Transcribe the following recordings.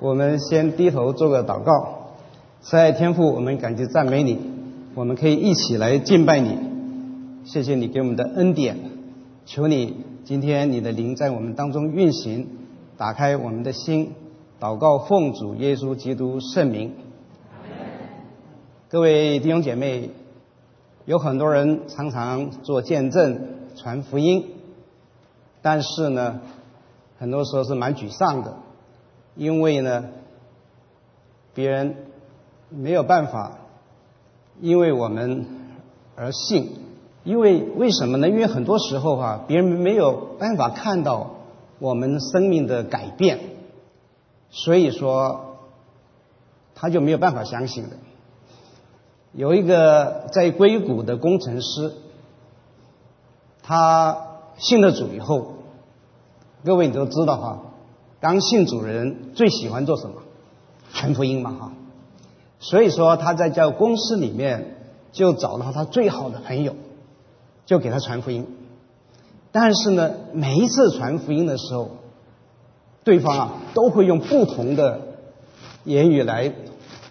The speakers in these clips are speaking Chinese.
我们先低头做个祷告，慈爱天父，我们感激赞美你，我们可以一起来敬拜你。谢谢你给我们的恩典，求你今天你的灵在我们当中运行，打开我们的心，祷告奉主耶稣基督圣名。各位弟兄姐妹，有很多人常常做见证、传福音，但是呢，很多时候是蛮沮丧的。因为呢，别人没有办法，因为我们而信，因为为什么呢？因为很多时候哈，别人没有办法看到我们生命的改变，所以说他就没有办法相信的。有一个在硅谷的工程师，他信了主以后，各位你都知道哈。刚信主人最喜欢做什么？传福音嘛，哈。所以说他在叫公司里面就找到他最好的朋友，就给他传福音。但是呢，每一次传福音的时候，对方啊都会用不同的言语来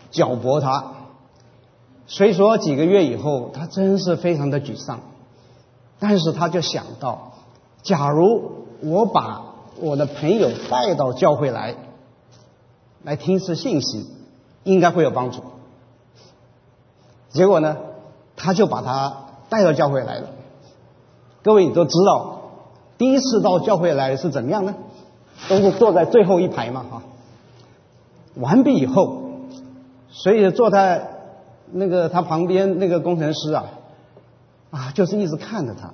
搅拨他。所以说几个月以后，他真是非常的沮丧。但是他就想到，假如我把我的朋友带到教会来，来听次信息，应该会有帮助。结果呢，他就把他带到教会来了。各位你都知道，第一次到教会来是怎么样呢？都是坐在最后一排嘛，哈。完毕以后，所以坐在那个他旁边那个工程师啊，啊，就是一直看着他，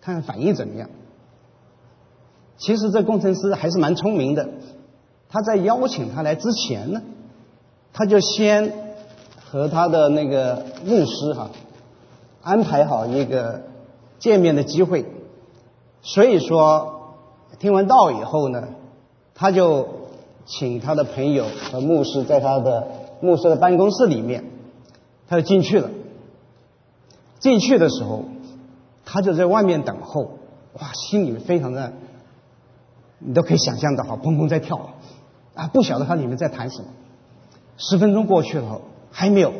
看看反应怎么样。其实这工程师还是蛮聪明的，他在邀请他来之前呢，他就先和他的那个牧师哈安排好一个见面的机会，所以说听完道以后呢，他就请他的朋友和牧师在他的牧师的办公室里面，他就进去了。进去的时候，他就在外面等候，哇，心里非常的。你都可以想象到哈，砰砰在跳，啊，不晓得他里面在谈什么。十分钟过去了，还没有；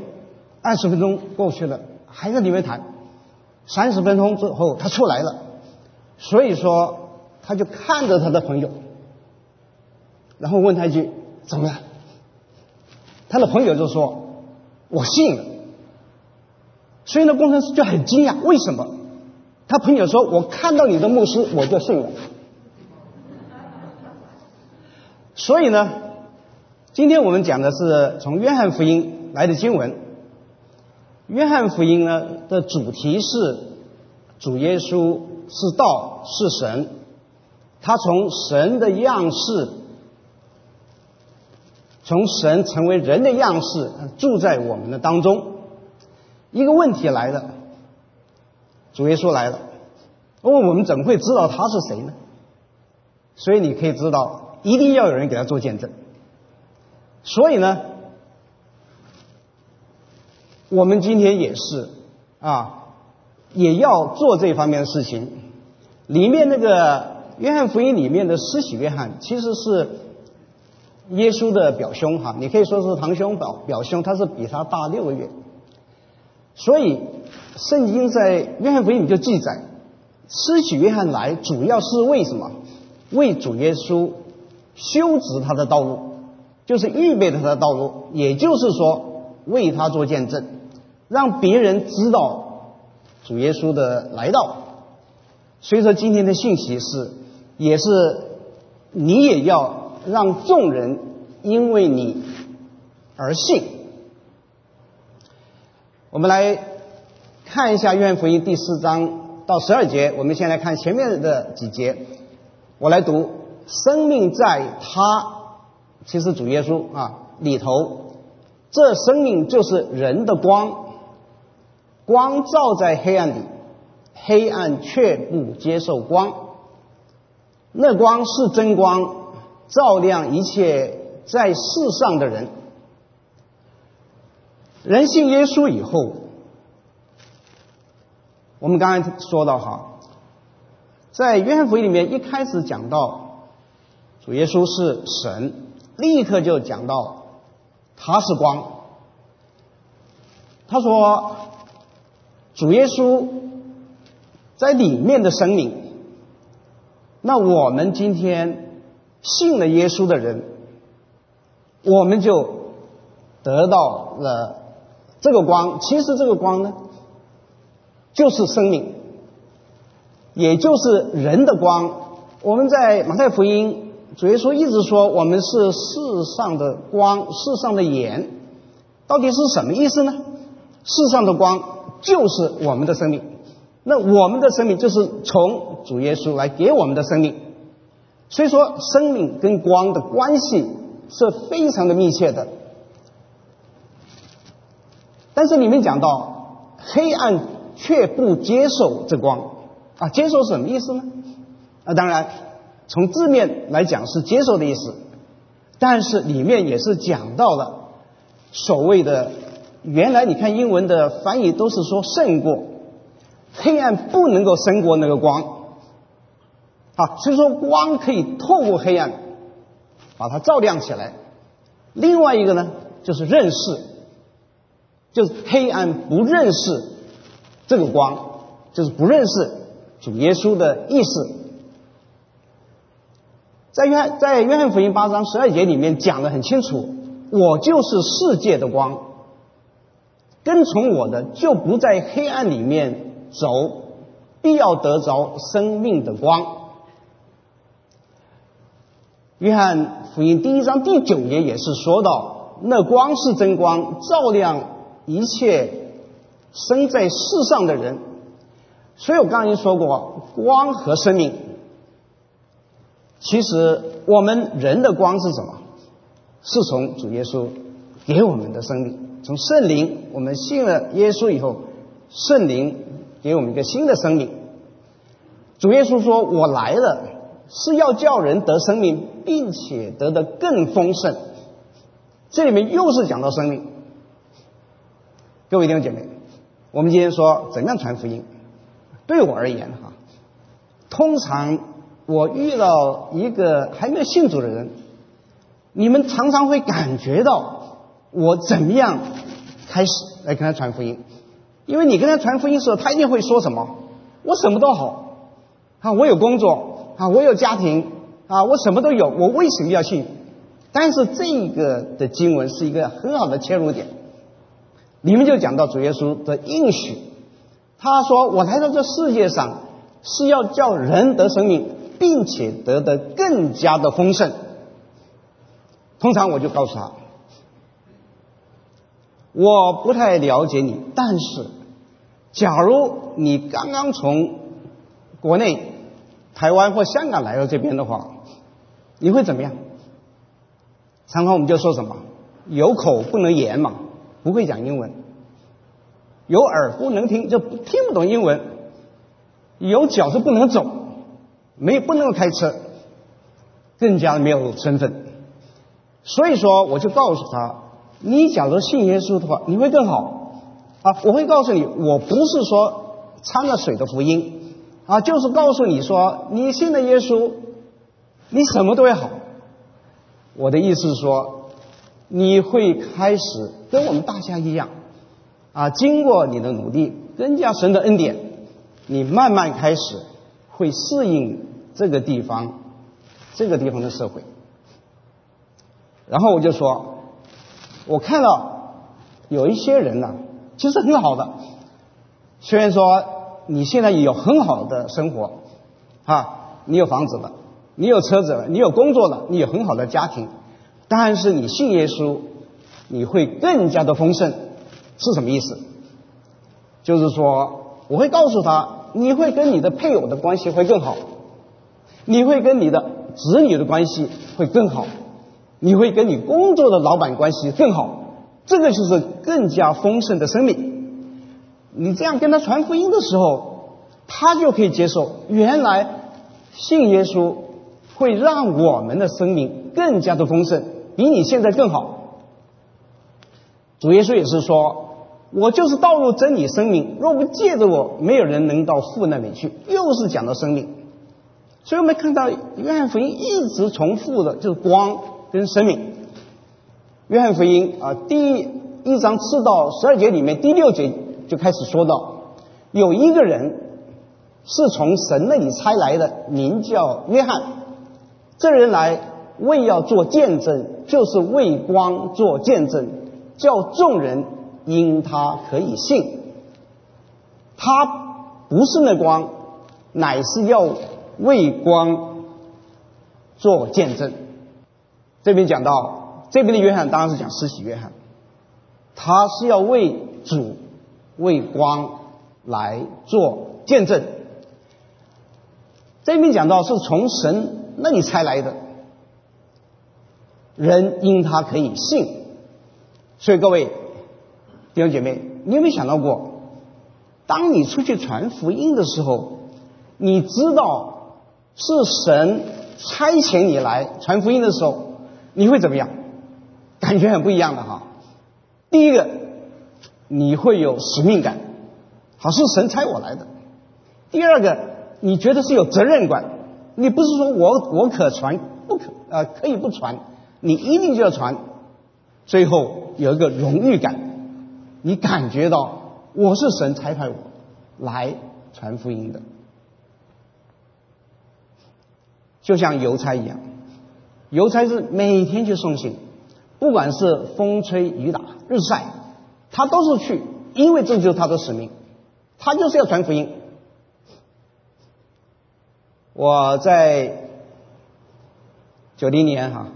二十分钟过去了，还在里面谈。三十分钟之后，他出来了，所以说他就看着他的朋友，然后问他一句：“怎么了？”他的朋友就说：“我信了。”所以呢，工程师就很惊讶，为什么？他朋友说：“我看到你的牧师，我就信了。”所以呢，今天我们讲的是从约翰福音来的经文。约翰福音呢的主题是主耶稣是道是神，他从神的样式，从神成为人的样式住在我们的当中。一个问题来了，主耶稣来了，问我们怎么会知道他是谁呢？所以你可以知道。一定要有人给他做见证，所以呢，我们今天也是啊，也要做这方面的事情。里面那个约翰福音里面的施洗约翰，其实是耶稣的表兄哈，你可以说是堂兄表表兄，他是比他大六个月。所以圣经在约翰福音里就记载，施洗约翰来主要是为什么？为主耶稣。修直他的道路，就是预备他的道路，也就是说为他做见证，让别人知道主耶稣的来到。所以说今天的信息是，也是你也要让众人因为你而信。我们来看一下约翰福音第四章到十二节，我们先来看前面的几节，我来读。生命在他，其实主耶稣啊里头，这生命就是人的光，光照在黑暗里，黑暗却不接受光。那光是真光，照亮一切在世上的人。人信耶稣以后，我们刚才说到哈，在约翰福音里面一开始讲到。主耶稣是神，立刻就讲到他是光。他说，主耶稣在里面的生命，那我们今天信了耶稣的人，我们就得到了这个光。其实这个光呢，就是生命，也就是人的光。我们在马太福音，主耶稣一直说我们是世上的光，世上的盐，到底是什么意思呢？世上的光就是我们的生命，那我们的生命就是从主耶稣来给我们的生命，所以说生命跟光的关系是非常的密切的。但是里面讲到黑暗却不接受这光啊，接受什么意思呢？那当然，从字面来讲是接受的意思，但是里面也是讲到了所谓的原来你看英文的翻译都是说胜过黑暗不能够胜过那个光啊，所以说光可以透过黑暗把它照亮起来。另外一个呢，就是认识，就是黑暗不认识这个光，就是不认识主耶稣的意思。在约在约翰福音八章十二节里面讲的很清楚，我就是世界的光，跟从我的就不在黑暗里面走，必要得着生命的光。约翰福音第一章第九节也是说到，那光是真光，照亮一切生在世上的人。所以我刚才说过，光和生命。其实我们人的光是什么？是从主耶稣给我们的生命，从圣灵，我们信了耶稣以后，圣灵给我们一个新的生命。主耶稣说：“我来了，是要叫人得生命，并且得的更丰盛。”这里面又是讲到生命。各位弟兄姐妹，我们今天说怎样传福音？对我而言，哈，通常。我遇到一个还没有信主的人，你们常常会感觉到我怎么样开始来跟他传福音，因为你跟他传福音的时候，他一定会说什么？我什么都好。啊，我有工作。啊，我有家庭。啊，我什么都有，我为什么要信？但是这个的经文是一个很好的切入点，你们就讲到主耶稣的应许，他说：“我来到这世界上是要叫人得生命。”并且得的更加的丰盛。通常我就告诉他，我不太了解你，但是，假如你刚刚从国内、台湾或香港来到这边的话，你会怎么样？常常我们就说什么，有口不能言嘛，不会讲英文；有耳不能听，就听不懂英文；有脚是不能走。没不能够开车，更加没有身份，所以说我就告诉他：你假如信耶稣的话，你会更好啊！我会告诉你，我不是说掺了水的福音啊，就是告诉你说，你信了耶稣，你什么都会好。我的意思是说，你会开始跟我们大家一样啊，经过你的努力，更加神的恩典，你慢慢开始。会适应这个地方，这个地方的社会。然后我就说，我看到有一些人呢，其实很好的，虽然说你现在有很好的生活，啊，你有房子了，你有车子了，你有工作了，你有很好的家庭，但是你信耶稣，你会更加的丰盛，是什么意思？就是说，我会告诉他。你会跟你的配偶的关系会更好，你会跟你的子女的关系会更好，你会跟你工作的老板关系更好，这个就是更加丰盛的生命。你这样跟他传福音的时候，他就可以接受。原来信耶稣会让我们的生命更加的丰盛，比你现在更好。主耶稣也是说。我就是道路真理生命，若不借着我，没有人能到父那里去。又是讲到生命，所以我们看到约翰福音一直重复的就是光跟生命。约翰福音啊，第一章四到十二节里面第六节就开始说到，有一个人是从神那里差来的，名叫约翰。这人来为要做见证，就是为光做见证，叫众人因他可以信。他不是那光，乃是要为光做见证。这边讲到这边的约翰，当然是讲施洗约翰，他是要为主、为光来做见证。这边讲到是从神那里才来的，人因他可以信。所以各位弟兄姐妹，你有没有想到过？当你出去传福音的时候，你知道是神差遣你来传福音的时候，你会怎么样？感觉很不一样的哈。第一个，你会有使命感，好是神差我来的。第二个，你觉得是有责任感，你不是说我我可传不可啊可以不传，你一定就要传。最后有一个荣誉感，你感觉到。我是神差派我来传福音的，就像邮差一样，邮差是每天去送信，不管是风吹雨打日晒，他都是去，因为这就是他的使命，他就是要传福音。我在九零年哈，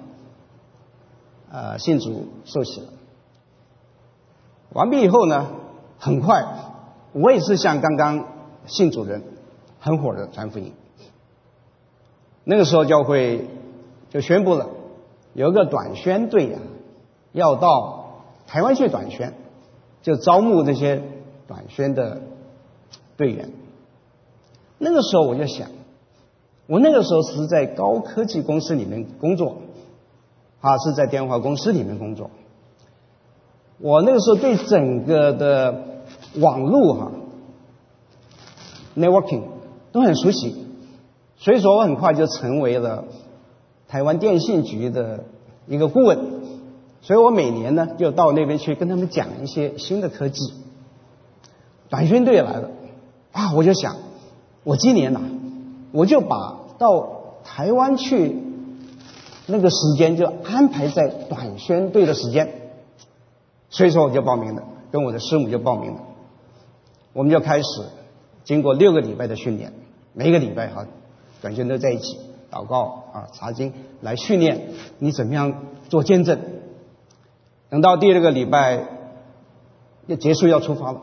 呃，信主受洗了，完毕以后呢。很快，我也是像刚刚信主人很火的传福音。那个时候教会就宣布了，有一个短宣队呀，要到台湾去短宣，就招募那些短宣的队员。那个时候我就想，我那个时候是在高科技公司里面工作，啊，是在电话公司里面工作。我那个时候对整个的网络哈，networking 都很熟悉，所以说我很快就成为了台湾电信局的一个顾问，所以我每年呢就到那边去跟他们讲一些新的科技。短宣队来了啊，我就想，我今年呐，我就把到台湾去那个时间就安排在短宣队的时间。所以说我就报名了，跟我的师母就报名了。我们就开始经过六个礼拜的训练，每一个礼拜哈，短宣都在一起祷告啊、查经来训练你怎么样做见证。等到第二个礼拜要结束要出发了，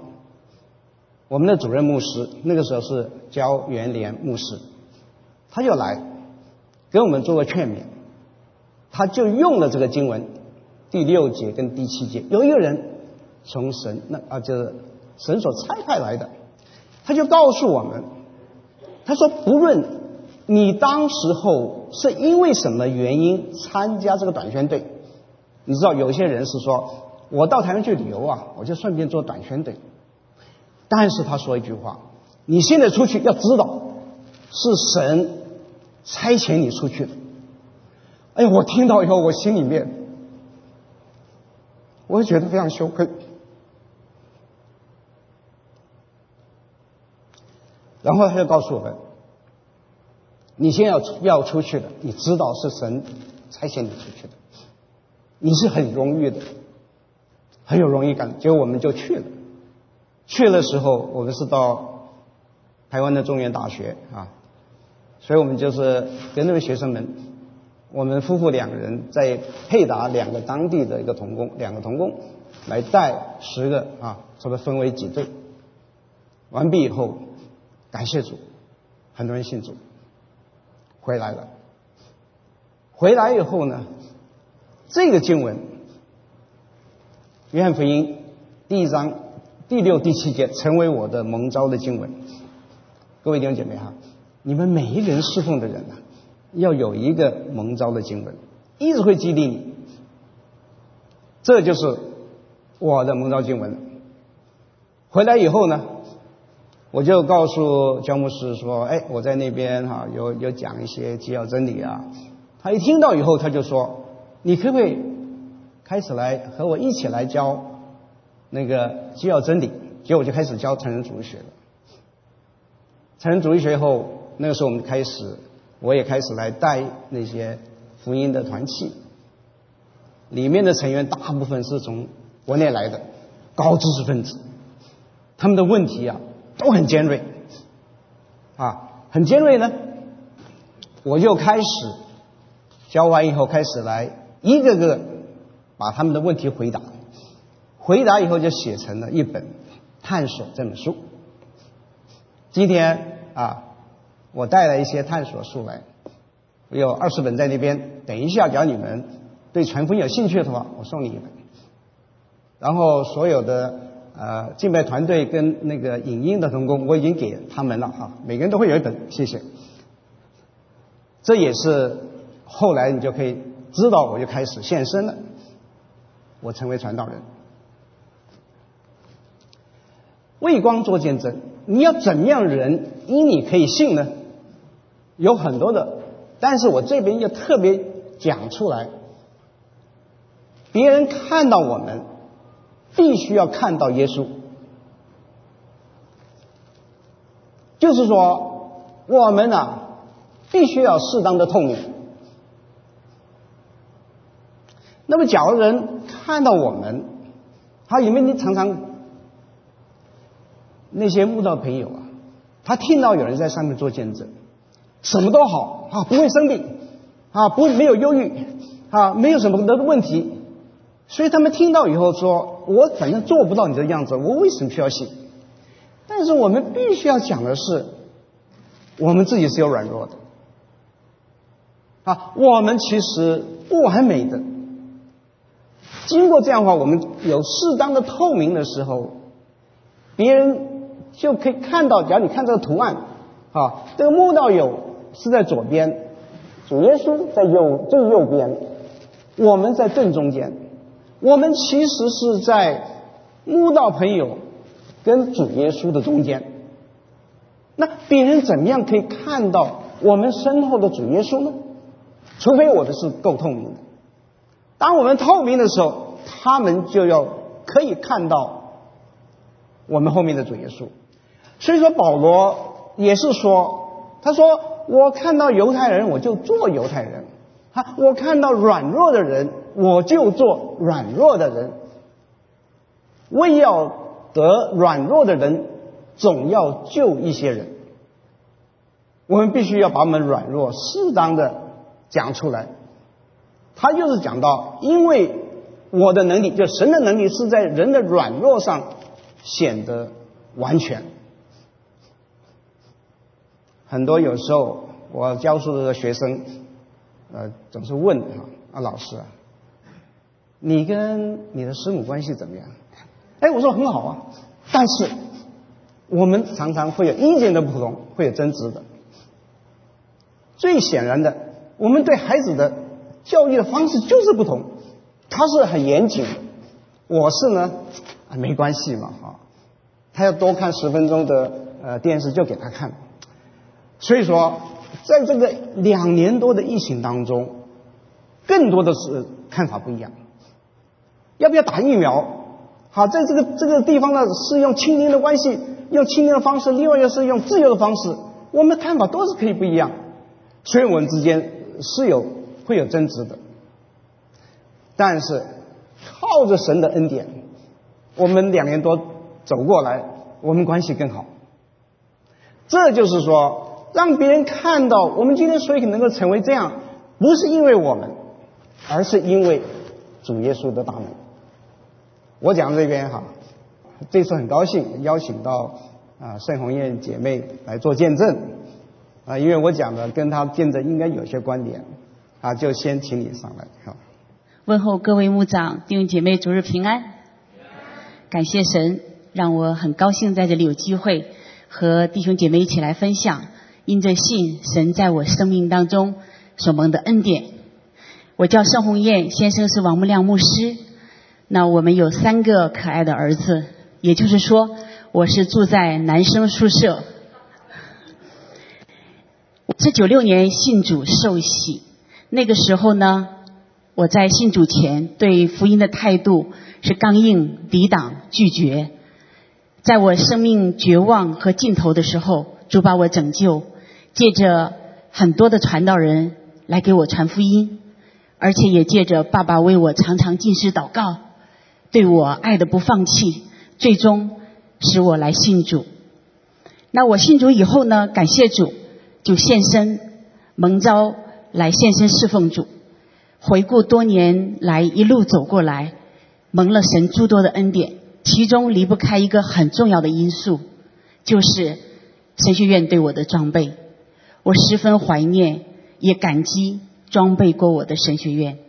我们的主任牧师那个时候是焦元莲牧师，他就来给我们做个劝勉，他就用了这个经文。第六节跟第七节，有一个人从神那啊，就是神所差派来的，他就告诉我们，他说不论你当时候是因为什么原因参加这个短宣队，你知道有些人是说我到台湾去旅游啊，我就顺便做短宣队，但是他说一句话，你现在出去要知道是神差遣你出去的。哎，我听到以后我心里面。我会觉得非常羞愧。然后他就告诉我们：“你先要要出去的，你知道是神差遣你出去的，你是很荣誉的，很有荣誉感。”结果我们就去了。去的时候，我们是到台湾的中原大学啊，所以我们就是跟那位学生们。我们夫妇两人在配搭两个当地的一个童工，两个童工来带十个啊，差不多分为几队。完毕以后，感谢主，很多人信主，回来了。回来以后呢，这个经文《约翰福音》第一章第六、第七节成为我的蒙召的经文。各位弟兄姐妹哈，你们每一人侍奉的人呢？要有一个蒙召的经文，一直会激励你。这就是我的蒙召经文。回来以后呢，我就告诉焦牧师说：“哎，我在那边哈，有有讲一些基要真理啊。”他一听到以后，他就说：“你可不可以开始来和我一起来教那个基要真理？结果我就开始教成人主义学了。成人主义学以后，那个时候我们开始，我也开始来带那些福音的团契，里面的成员大部分是从国内来的高知识分子，他们的问题啊都很尖锐，啊，很尖锐呢，我就开始教完以后开始来一个个把他们的问题回答，回答以后就写成了一本《探索》这本书。今天啊，我带了一些探索书来，有二十本在那边。等一下，只要你们对传福音有兴趣的话，我送你一本。然后所有的呃敬拜团队跟那个影音的同工，我已经给他们了哈，每个人都会有一本，谢谢。这也是后来你就可以知道，我就开始现身了，我成为传道人，为光做见证。你要怎么样人因你可以信呢？有很多的，但是我这边要特别讲出来，别人看到我们，必须要看到耶稣，就是说我们呢，必须要适当的痛苦。那么，假如人看到我们，他因为你常常。那些慕道朋友啊，他听到有人在上面做见证，什么都好啊，不会生病啊，不没有忧郁啊，没有什么的问题，所以他们听到以后说：“我反正做不到你的样子，我为什么需要信？”但是我们必须要讲的是，我们自己是有软弱的啊，我们其实不完美的。经过这样的话，我们有适当的透明的时候，别人。就可以看到，假如你看这个图案，啊，这个木道友是在左边，主耶稣在右最右边，我们在正中间，我们其实是在墓道朋友跟主耶稣的中间。那别人怎么样可以看到我们身后的主耶稣呢？除非我的是够透明的。当我们透明的时候，他们就要可以看到我们后面的主耶稣。所以说，保罗也是说，他说：“我看到犹太人，我就做犹太人；哈，我看到软弱的人，我就做软弱的人。为要得软弱的人，总要救一些人。我们必须要把我们软弱适当的讲出来。他就是讲到，因为我的能力，就神的能力，是在人的软弱上显得完全。”很多有时候我教书的学生，呃，总是问啊老师啊，你跟你的师母关系怎么样？哎，我说很好啊，但是我们常常会有意见的不同，会有争执的。最显然的，我们对孩子的教育的方式就是不同。他是很严谨，我是呢没关系嘛啊，他要多看十分钟的呃电视就给他看。所以说，在这个两年多的疫情当中，更多的是看法不一样。要不要打疫苗？好，在这个这个地方呢，是用亲邻的关系，用亲邻的方式；另外又是用自由的方式。我们的看法都是可以不一样，所以我们之间是有会有争执的。但是靠着神的恩典，我们两年多走过来，我们关系更好。这就是说。让别人看到我们今天所以能够成为这样，不是因为我们，而是因为主耶稣的大能。我讲这边哈，这次很高兴邀请到啊盛红艳姐妹来做见证啊，因为我讲的跟她见证应该有些关联啊，就先请你上来好。问候各位牧长弟兄姐妹，主日平安。感谢神，让我很高兴在这里有机会和弟兄姐妹一起来分享。因着信，神在我生命当中所蒙的恩典。我叫盛红艳，先生是王木亮牧师。那我们有三个可爱的儿子，也就是说，我是住在男生宿舍。是九六年信主受洗，那个时候呢，我在信主前对福音的态度是刚硬、抵挡、拒绝。在我生命绝望和尽头的时候，主把我拯救，借着很多的传道人来给我传福音，而且也借着爸爸为我常常进食祷告，对我爱的不放弃，最终使我来信主。那我信主以后呢？感谢主，就献身蒙召来献身侍奉主。回顾多年来一路走过来，蒙了神诸多的恩典。其中离不开一个很重要的因素，就是神学院对我的装备。我十分怀念，也感激装备过我的神学院。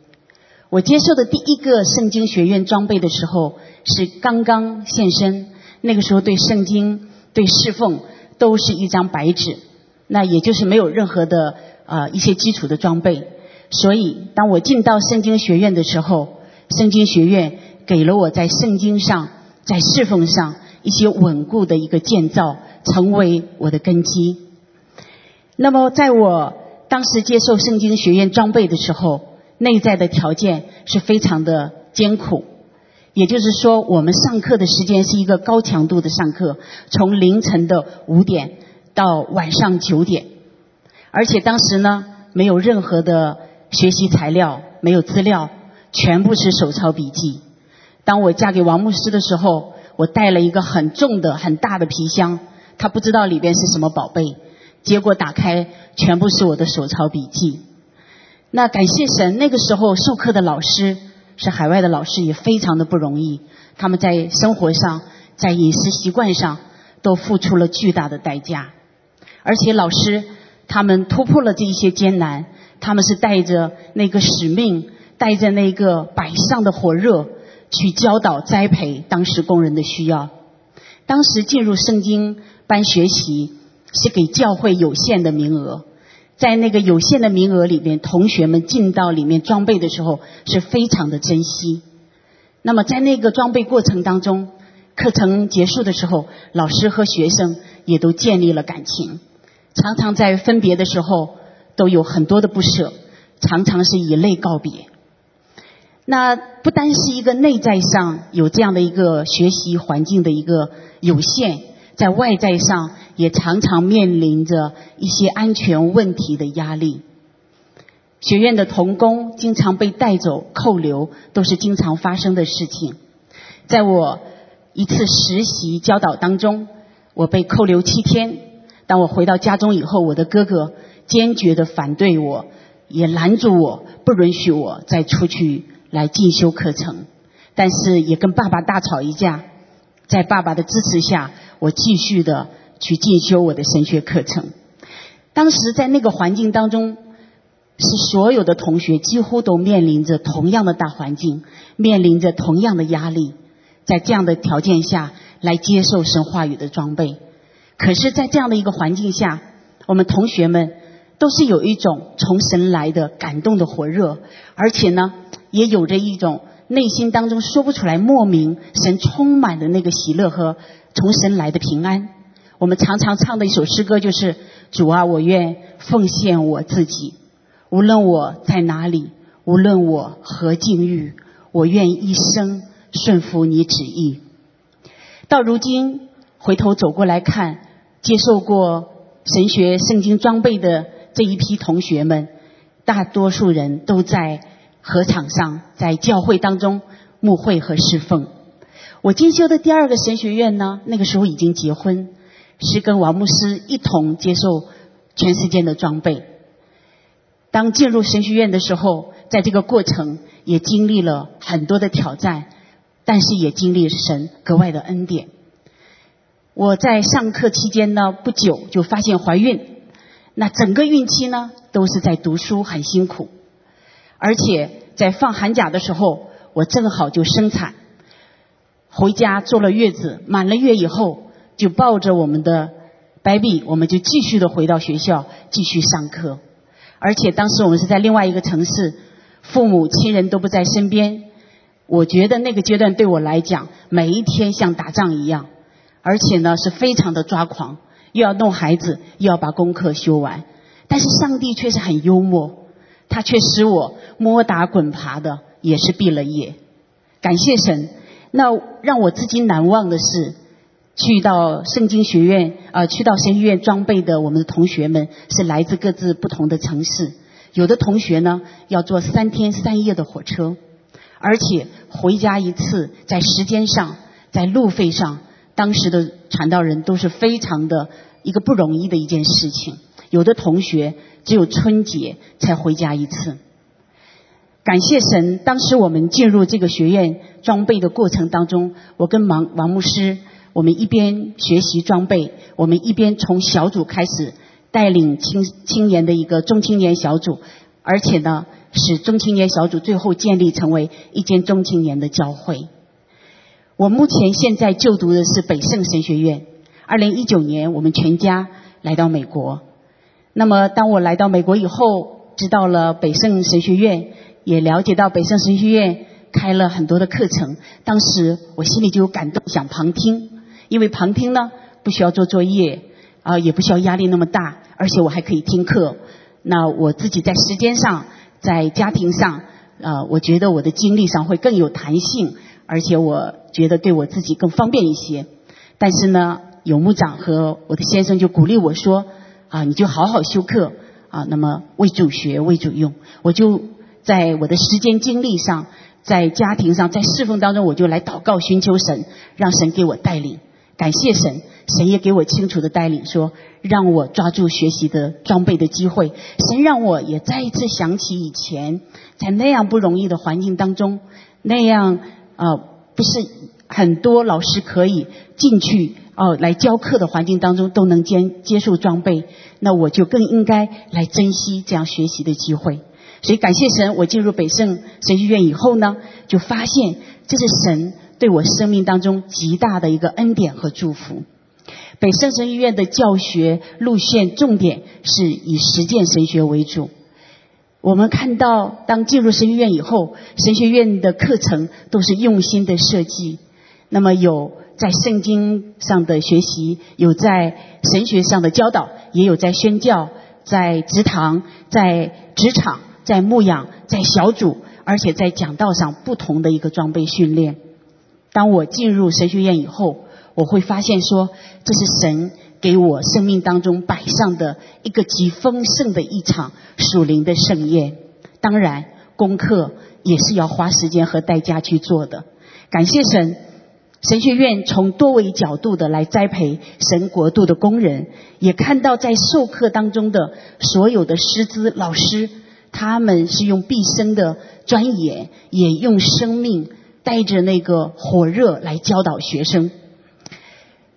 我接受的第一个圣经学院装备的时候，是刚刚现身。那个时候对圣经、对侍奉都是一张白纸，那也就是没有任何的呃一些基础的装备。所以当我进到圣经学院的时候，圣经学院给了我在圣经上。在侍奉上一些稳固的一个建造，成为我的根基。那么，在我当时接受圣经学院装备的时候，内在的条件是非常的艰苦。也就是说，我们上课的时间是一个高强度的上课，从凌晨的五点到晚上九点，而且当时呢，没有任何的学习材料，没有资料，全部是手抄笔记。当我嫁给王牧师的时候，我带了一个很重的、很大的皮箱，他不知道里边是什么宝贝，结果打开全部是我的手抄笔记。那感谢神，那个时候授课的老师是海外的老师，也非常的不容易。他们在生活上、在饮食习惯上都付出了巨大的代价，而且老师他们突破了这一些艰难，他们是带着那个使命，带着那个百上的火热。去教导栽培当时工人的需要。当时进入圣经班学习是给教会有限的名额，在那个有限的名额里面，同学们进到里面装备的时候是非常的珍惜。那么在那个装备过程当中，课程结束的时候，老师和学生也都建立了感情，常常在分别的时候都有很多的不舍，常常是以泪告别。那不单是一个内在上有这样的一个学习环境的一个有限，在外在上也常常面临着一些安全问题的压力。学院的童工经常被带走扣留，都是经常发生的事情。在我一次实习教导当中，我被扣留七天。当我回到家中以后，我的哥哥坚决的反对我，也拦住我，不允许我再出去。来进修课程，但是也跟爸爸大吵一架。在爸爸的支持下，我继续的去进修我的神学课程。当时在那个环境当中，是所有的同学几乎都面临着同样的大环境，面临着同样的压力。在这样的条件下来接受神话语的装备，可是，在这样的一个环境下，我们同学们都是有一种从神来的感动的火热，而且呢。也有着一种内心当中说不出来、莫名神充满的那个喜乐和从神来的平安。我们常常唱的一首诗歌就是：“主啊，我愿奉献我自己，无论我在哪里，无论我何境遇，我愿一生顺服你旨意。”到如今回头走过来看，接受过神学圣经装备的这一批同学们，大多数人都在。合场上，在教会当中牧会和侍奉。我进修的第二个神学院呢，那个时候已经结婚，是跟王牧师一同接受全世界的装备。当进入神学院的时候，在这个过程也经历了很多的挑战，但是也经历神格外的恩典。我在上课期间呢，不久就发现怀孕，那整个孕期呢，都是在读书，很辛苦。而且在放寒假的时候，我正好就生产，回家坐了月子，满了月以后，就抱着我们的 baby，我们就继续的回到学校继续上课。而且当时我们是在另外一个城市，父母亲人都不在身边，我觉得那个阶段对我来讲，每一天像打仗一样，而且呢是非常的抓狂，又要弄孩子，又要把功课修完。但是上帝却是很幽默。他却使我摸打滚爬的也是毕了业。感谢神。那让我至今难忘的是，去到圣经学院啊，去到神学院装备的我们的同学们是来自各自不同的城市。有的同学呢要坐三天三夜的火车，而且回家一次，在时间上，在路费上，当时的传道人都是非常的一个不容易的一件事情。有的同学只有春节才回家一次。感谢神，当时我们进入这个学院装备的过程当中，我跟王王牧师，我们一边学习装备，我们一边从小组开始带领青青年的一个中青年小组，而且呢，使中青年小组最后建立成为一间中青年的教会。我目前现在就读的是北圣神学院。二零一九年，我们全家来到美国。那么，当我来到美国以后，知道了北圣神学院。也了解到北上神学院开了很多的课程，当时我心里就有感动，想旁听，因为旁听呢不需要做作业，啊也不需要压力那么大，而且我还可以听课。那我自己在时间上，在家庭上，啊我觉得我的精力上会更有弹性，而且我觉得对我自己更方便一些。但是呢，有牧长和我的先生就鼓励我说，啊你就好好修课，啊那么为主学为主用，我就。在我的时间精力上，在家庭上，在侍奉当中，我就来祷告寻求神，让神给我带领。感谢神，神也给我清楚的带领，说让我抓住学习的装备的机会。神让我也再一次想起以前在那样不容易的环境当中，那样啊不是很多老师可以进去哦来教课的环境当中都能接接受装备，那我就更应该来珍惜这样学习的机会。所以感谢神，我进入北圣神学院以后呢，就发现这是神对我生命当中极大的一个恩典和祝福。北圣神学院的教学路线重点是以实践神学为主。我们看到，当进入神学院以后，神学院的课程都是用心的设计。那么有在圣经上的学习，有在神学上的教导，也有在宣教、在职堂、在职场。在牧养，在小组，而且在讲道上不同的一个装备训练。当我进入神学院以后，我会发现说，这是神给我生命当中摆上的一个极丰盛的一场属灵的盛宴。当然，功课也是要花时间和代价去做的。感谢神，神学院从多维角度的来栽培神国度的工人，也看到在授课当中的所有的师资老师。他们是用毕生的钻研，也用生命带着那个火热来教导学生。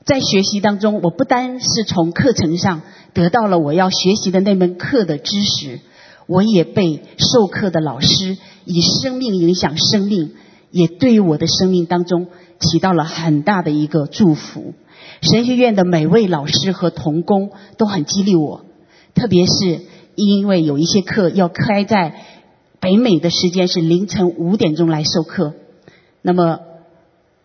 在学习当中，我不单是从课程上得到了我要学习的那门课的知识，我也被授课的老师以生命影响生命，也对于我的生命当中起到了很大的一个祝福。神学院的每位老师和童工都很激励我，特别是。因为有一些课要开在北美的时间是凌晨五点钟来授课，那么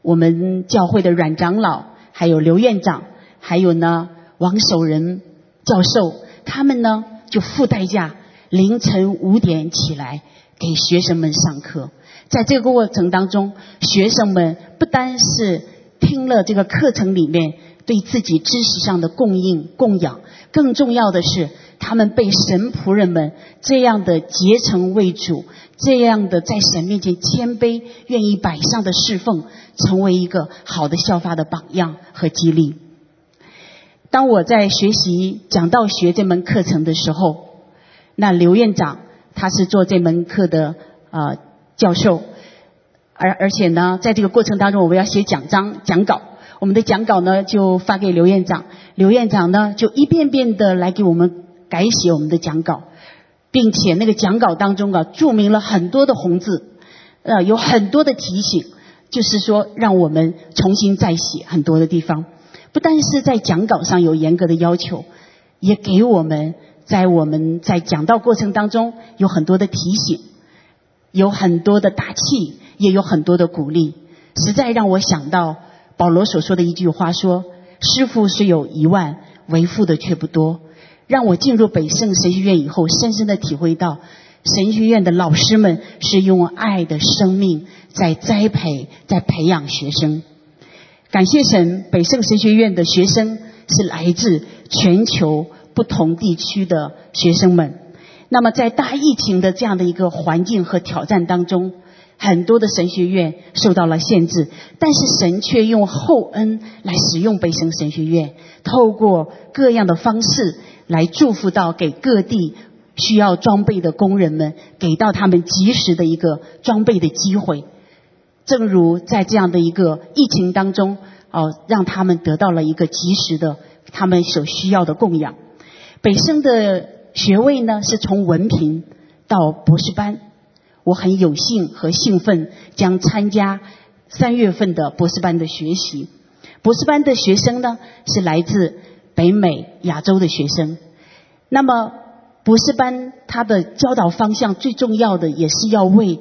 我们教会的阮长老、还有刘院长、还有呢王守仁教授，他们呢就付代价凌晨五点起来给学生们上课。在这个过程当中，学生们不单是听了这个课程里面对自己知识上的供应供养，更重要的是。他们被神仆人们这样的竭诚为主，这样的在神面前谦卑、愿意摆上的侍奉，成为一个好的效法的榜样和激励。当我在学习讲道学这门课程的时候，那刘院长他是做这门课的啊教授，而而且呢，在这个过程当中，我们要写讲章、讲稿，我们的讲稿呢就发给刘院长，刘院长呢就一遍遍的来给我们。改写我们的讲稿，并且那个讲稿当中啊，注明了很多的红字，呃，有很多的提醒，就是说让我们重新再写很多的地方。不但是在讲稿上有严格的要求，也给我们在我们在讲道过程当中有很多的提醒，有很多的打气，也有很多的鼓励。实在让我想到保罗所说的一句话：说师傅虽有一万，为父的却不多。让我进入北圣神学院以后，深深的体会到，神学院的老师们是用爱的生命在栽培、在培养学生。感谢神，北圣神学院的学生是来自全球不同地区的学生们。那么，在大疫情的这样的一个环境和挑战当中，很多的神学院受到了限制，但是神却用厚恩来使用北圣神学院，透过各样的方式来祝福到给各地。需要装备的工人们，给到他们及时的一个装备的机会。正如在这样的一个疫情当中，哦，让他们得到了一个及时的他们所需要的供养。北生的学位呢，是从文凭到博士班。我很有幸和兴奋，将参加三月份的博士班的学习。博士班的学生呢，是来自北美、亚洲的学生。那么。博士班，它的教导方向最重要的，也是要为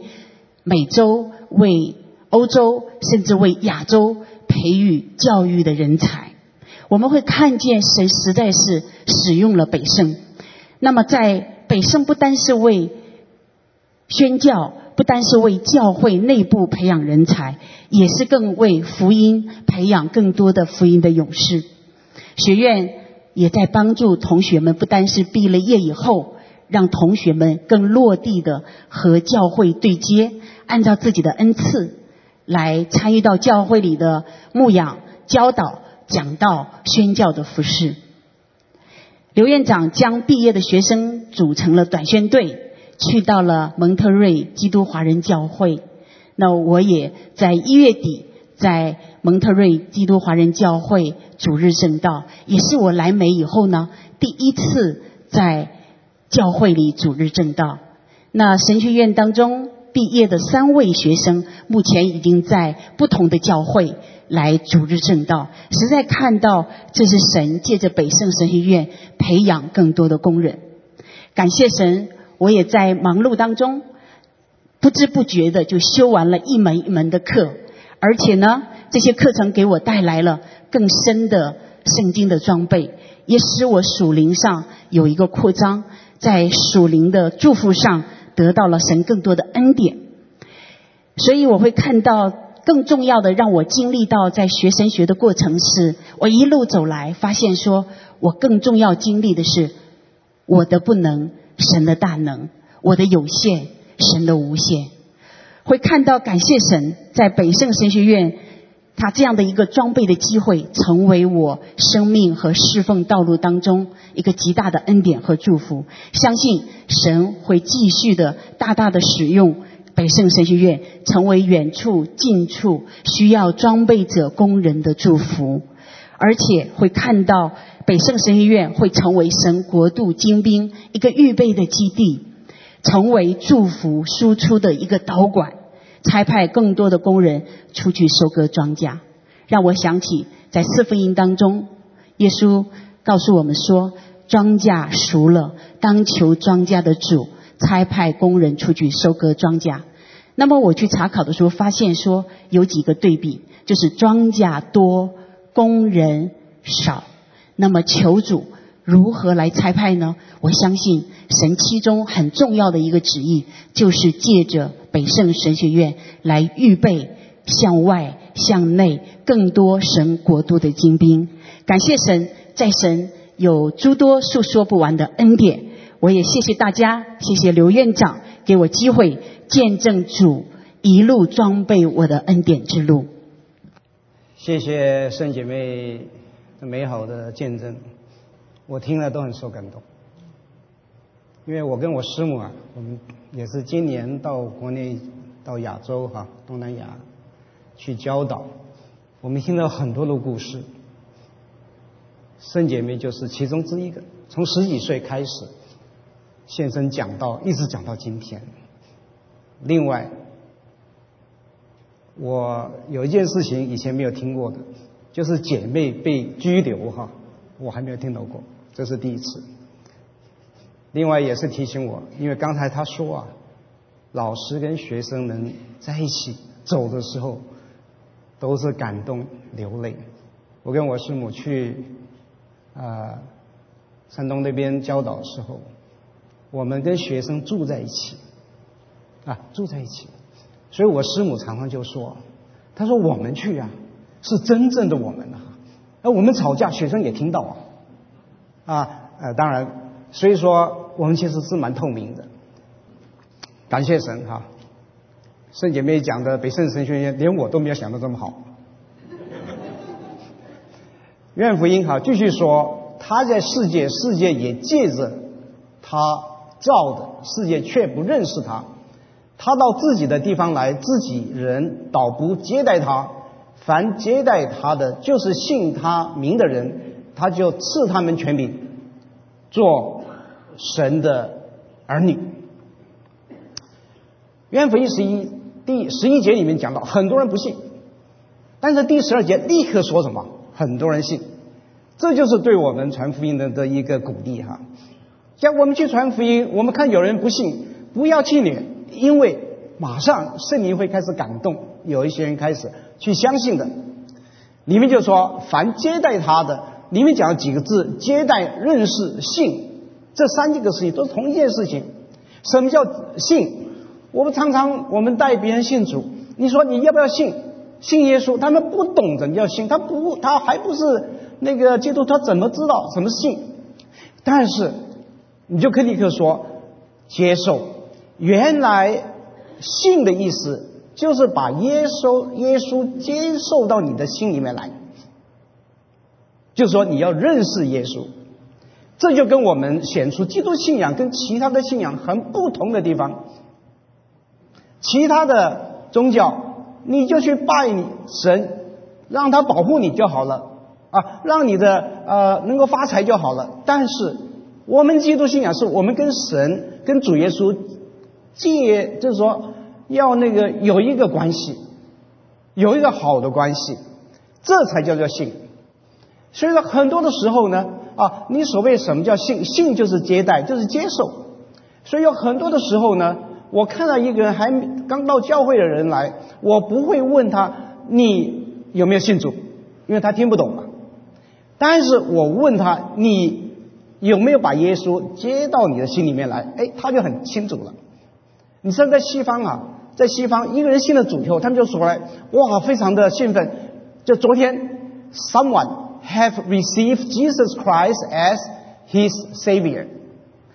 美洲、为欧洲，甚至为亚洲培育教育的人才。我们会看见神实在是使用了北圣。那么，在北圣不单是为宣教，不单是为教会内部培养人才，也是更为福音培养更多的福音的勇士。学院。也在帮助同学们，不单是毕了业以后，让同学们更落地的和教会对接，按照自己的恩赐来参与到教会里的牧养、教导、讲道、宣教的服饰。刘院长将毕业的学生组成了短宣队，去到了蒙特瑞基督华人教会。那我也在一月底。在蒙特瑞基督华人教会主日正道，也是我来美以后呢第一次在教会里主日正道。那神学院当中毕业的三位学生，目前已经在不同的教会来主日正道。实在看到这是神借着北圣神学院培养更多的工人。感谢神，我也在忙碌当中，不知不觉的就修完了一门一门的课。而且呢，这些课程给我带来了更深的圣经的装备，也使我属灵上有一个扩张，在属灵的祝福上得到了神更多的恩典。所以我会看到更重要的，让我经历到在学神学的过程，是我一路走来发现，说我更重要经历的是我的不能，神的大能；我的有限，神的无限。会看到感谢神在北圣神学院，他这样的一个装备的机会，成为我生命和侍奉道路当中一个极大的恩典和祝福。相信神会继续的大大的使用北圣神学院，成为远处近处需要装备者工人的祝福，而且会看到北圣神学院会成为神国度精兵一个预备的基地。成为祝福输出的一个导管，差派更多的工人出去收割庄稼，让我想起在四福音当中，耶稣告诉我们说：庄稼熟了，当求庄稼的主差派工人出去收割庄稼。那么我去查考的时候发现说，有几个对比，就是庄稼多，工人少。那么求主。如何来拆派呢？我相信神其中很重要的一个旨意，就是借着北圣神学院来预备向外向内更多神国度的精兵。感谢神，在神有诸多诉说不完的恩典。我也谢谢大家，谢谢刘院长给我机会见证主一路装备我的恩典之路。谢谢圣姐妹美好的见证。我听了都很受感动，因为我跟我师母啊，我们也是今年到国内、到亚洲哈、东南亚去教导，我们听到很多的故事，圣姐妹就是其中之一个，从十几岁开始现身讲道，一直讲到今天。另外，我有一件事情以前没有听过的，就是姐妹被拘留哈。我还没有听到过，这是第一次。另外也是提醒我，因为刚才他说啊，老师跟学生们在一起走的时候，都是感动流泪。我跟我师母去啊山东那边教导的时候，我们跟学生住在一起，啊，住在一起。所以我师母常常就说：“他说我们去啊，是真正的我们呐。那我们吵架，学生也听到啊。啊，呃，当然，所以说我们其实是蛮透明的。感谢神哈，圣姐妹讲的比圣神学院连我都没有想到这么好。愿福音哈继续说，他在世界，世界也借着他造的，世界却不认识他。他到自己的地方来，自己人倒不接待他。凡接待他的，就是信他名的人，他就赐他们权柄，做神的儿女。约福音十一第十一节里面讲到，很多人不信，但是第十二节立刻说什么？很多人信，这就是对我们传福音的的一个鼓励哈。像我们去传福音，我们看有人不信，不要气馁。因为马上圣灵会开始感动，有一些人开始去相信的。里面就说，凡接待他的，里面讲了几个字：接待、认识、信，这三件个事情都是同一件事情。什么叫信？我们常常我们带别人信主，你说你要不要信？信耶稣？他们不懂怎么叫信，他不，他还不是那个基督，他怎么知道什么信？但是你就可以立刻说接受。原来信的意思就是把耶稣耶稣接受到你的心里面来，就是说你要认识耶稣，这就跟我们显出基督信仰跟其他的信仰很不同的地方。其他的宗教你就去拜你神，让他保护你就好了啊，让你的呃能够发财就好了。但是我们基督信仰是我们跟神跟主耶稣。借就是说，要那个有一个关系，有一个好的关系，这才叫做信。所以说，很多的时候呢，啊，你所谓什么叫信？信就是接待，就是接受。所以有很多的时候呢，我看到一个人还刚到教会的人来，我不会问他你有没有信主，因为他听不懂嘛。但是我问他你有没有把耶稣接到你的心里面来？哎，他就很清楚了。你知道在西方啊，在西方一个人信了主以后，他们就说来，哇，非常的兴奋。就昨天，someone have received Jesus Christ as his savior。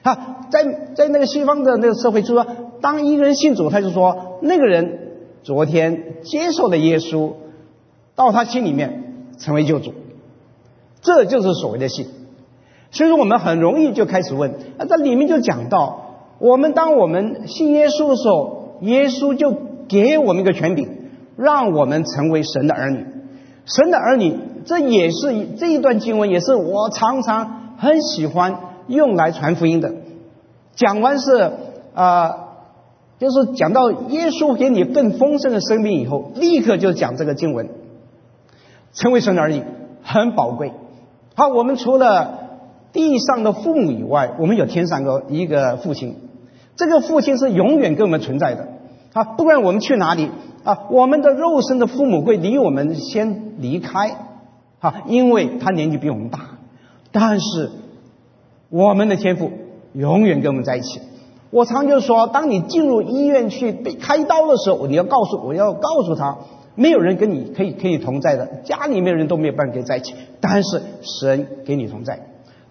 哈，在在那个西方的那个社会，就说当一个人信主，他就说那个人昨天接受了耶稣，到他心里面成为救主，这就是所谓的信。所以说，我们很容易就开始问，啊，这里面就讲到。我们当我们信耶稣的时候，耶稣就给我们一个权柄，让我们成为神的儿女。神的儿女，这也是这一段经文，也是我常常很喜欢用来传福音的。讲完是啊，就是讲到耶稣给你更丰盛的生命以后，立刻就讲这个经文，成为神的儿女很宝贵。好，我们除了地上的父母以外，我们有天上的一个父亲。这个父亲是永远跟我们存在的，啊，不管我们去哪里，啊，我们的肉身的父母会离我们先离开，啊，因为他年纪比我们大，但是我们的天赋永远跟我们在一起。我常就说，当你进入医院去被开刀的时候，你要告诉我要告诉他，没有人跟你可以可以同在的，家里面人都没有办法跟在一起，但是神给你同在，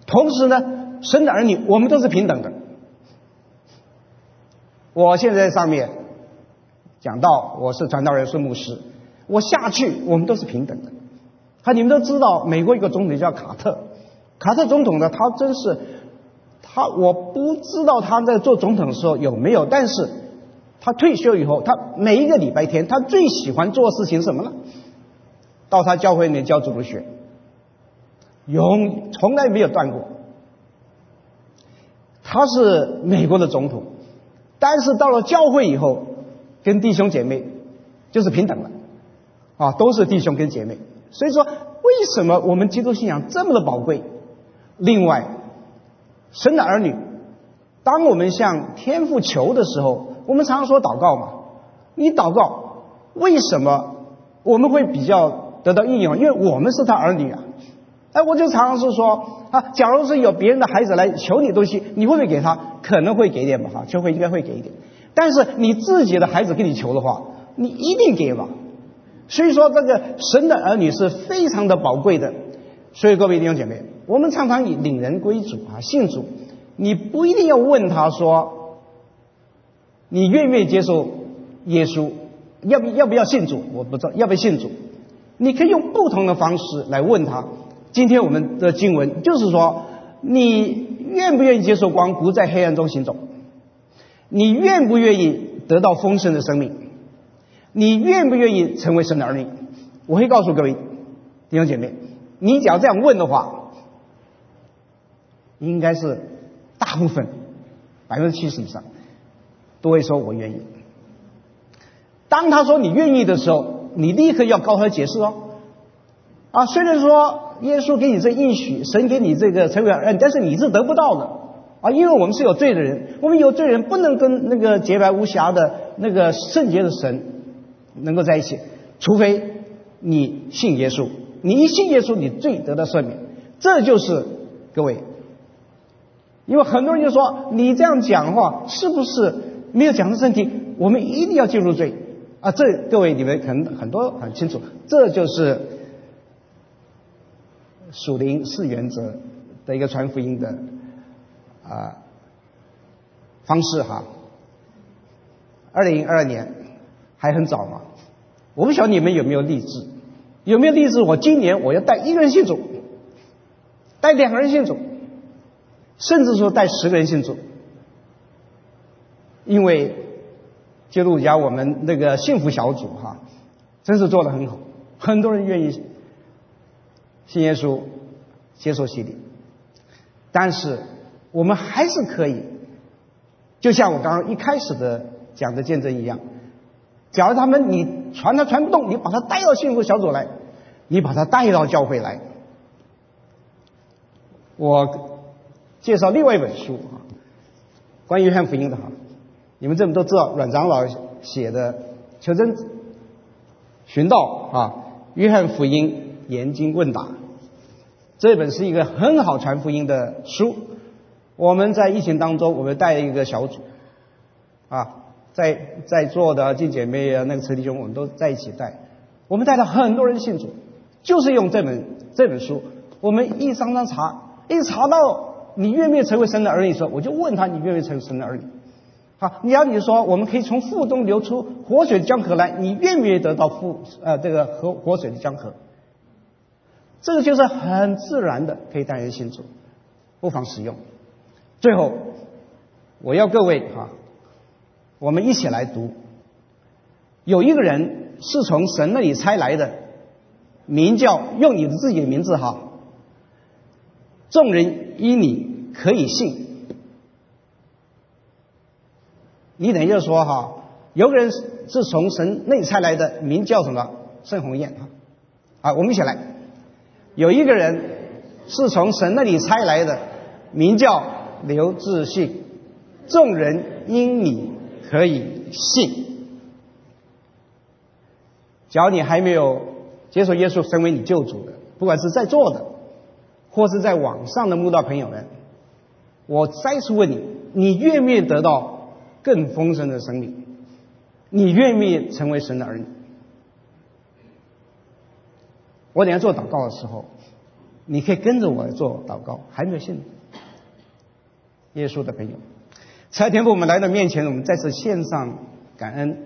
同时呢，神的儿女我们都是平等的。我现在在上面讲到，我是传道人，是牧师。我下去，我们都是平等的。他你们都知道，美国一个总统叫卡特，卡特总统呢，他真是他，我不知道他在做总统的时候有没有，但是他退休以后，他每一个礼拜天，他最喜欢做事情什么呢？到他教会里面教主日学，永从来没有断过。他是美国的总统。但是到了教会以后，跟弟兄姐妹就是平等了，啊，都是弟兄跟姐妹。所以说，为什么我们基督信仰这么的宝贵？另外，神的儿女，当我们向天父求的时候，我们常常说祷告嘛。你祷告，为什么我们会比较得到应用？因为我们是他儿女啊。哎，我就常常是说啊，假如是有别人的孩子来求你东西，你会不会给他？可能会给点吧，哈，就会应该会给一点。但是你自己的孩子跟你求的话，你一定给吧。所以说，这个神的儿女是非常的宝贵的。所以各位弟兄姐妹，我们常常以领人归主啊，信主，你不一定要问他说，你愿不愿意接受耶稣？要不要不要信主？我不知道要不要信主。你可以用不同的方式来问他。今天我们的经文就是说，你愿不愿意接受光，不在黑暗中行走？你愿不愿意得到丰盛的生命？你愿不愿意成为神的儿女？我会告诉各位弟兄姐妹，你只要这样问的话，应该是大部分百分之七十以上都会说我愿意。当他说你愿意的时候，你立刻要告他解释哦。啊，虽然说耶稣给你这应许，神给你这个成为儿女，但是你是得不到的啊，因为我们是有罪的人，我们有罪人不能跟那个洁白无瑕的那个圣洁的神能够在一起，除非你信耶稣。你一信耶稣，你罪得到赦免。这就是各位，因为很多人就说你这样讲话是不是没有讲出正题？我们一定要进入罪。啊，这各位你们可能很多很清楚，这就是属灵四原则的一个传福音的啊方式哈。二零二二年还很早嘛，我不晓得你们有没有立志，有没有立志？我今年我要带一个人信主，带两个人信主，甚至说带十个人信主，因为。基督家，我们那个幸福小组哈，真是做的很好，很多人愿意信耶稣，接受洗礼。但是我们还是可以，就像我刚刚一开始的讲的见证一样，假如他们你传他传不动，你把他带到幸福小组来，你把他带到教会来。我介绍另外一本书啊，关于约翰福音的哈。你们这么都知道，阮长老写的《求真寻道》啊，《约翰福音研经问答》这本是一个很好传福音的书。我们在疫情当中，我们带一个小组啊，在在座的弟姐妹啊，那个陈弟兄，我们都在一起带。我们带了很多人信主，就是用这本这本书。我们一张张查，一查到你愿不愿意成为神的儿女说，我就问他，你愿不愿意成为神的儿女？好，你要你说，我们可以从腹中流出活水的江河来，你愿不愿意得到腹呃这个活活水的江河？这个就是很自然的，可以带人信主，不妨使用。最后，我要各位哈，我们一起来读。有一个人是从神那里猜来的，名叫用你的自己的名字哈，众人因你可以信。你等于就说哈，有个人是从神内猜来的，名叫什么？盛鸿雁啊！啊，我们一起来。有一个人是从神那里猜来的，名叫刘志信。众人因你可以信。只要你还没有接受耶稣成为你救主的，不管是在座的，或是在网上的慕道朋友们，我再次问你：你愿不愿意得到？更丰盛的生命，你愿不愿意成为神的儿女？我等下做祷告的时候，你可以跟着我做祷告。还没有信耶稣的朋友，才天父，我们来到面前，我们再次献上感恩，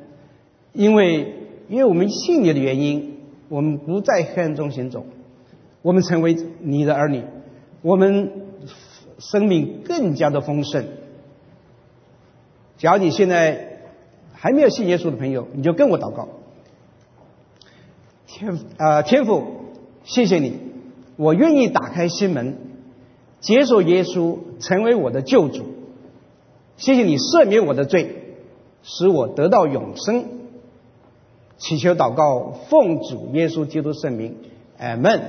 因为因为我们信你的原因，我们不在黑暗中行走，我们成为你的儿女，我们生命更加的丰盛。假如你现在还没有信耶稣的朋友，你就跟我祷告。天啊，天父，谢谢你，我愿意打开心门，接受耶稣成为我的救主。谢谢你赦免我的罪，使我得到永生。祈求祷告，奉主耶稣基督圣名，阿门。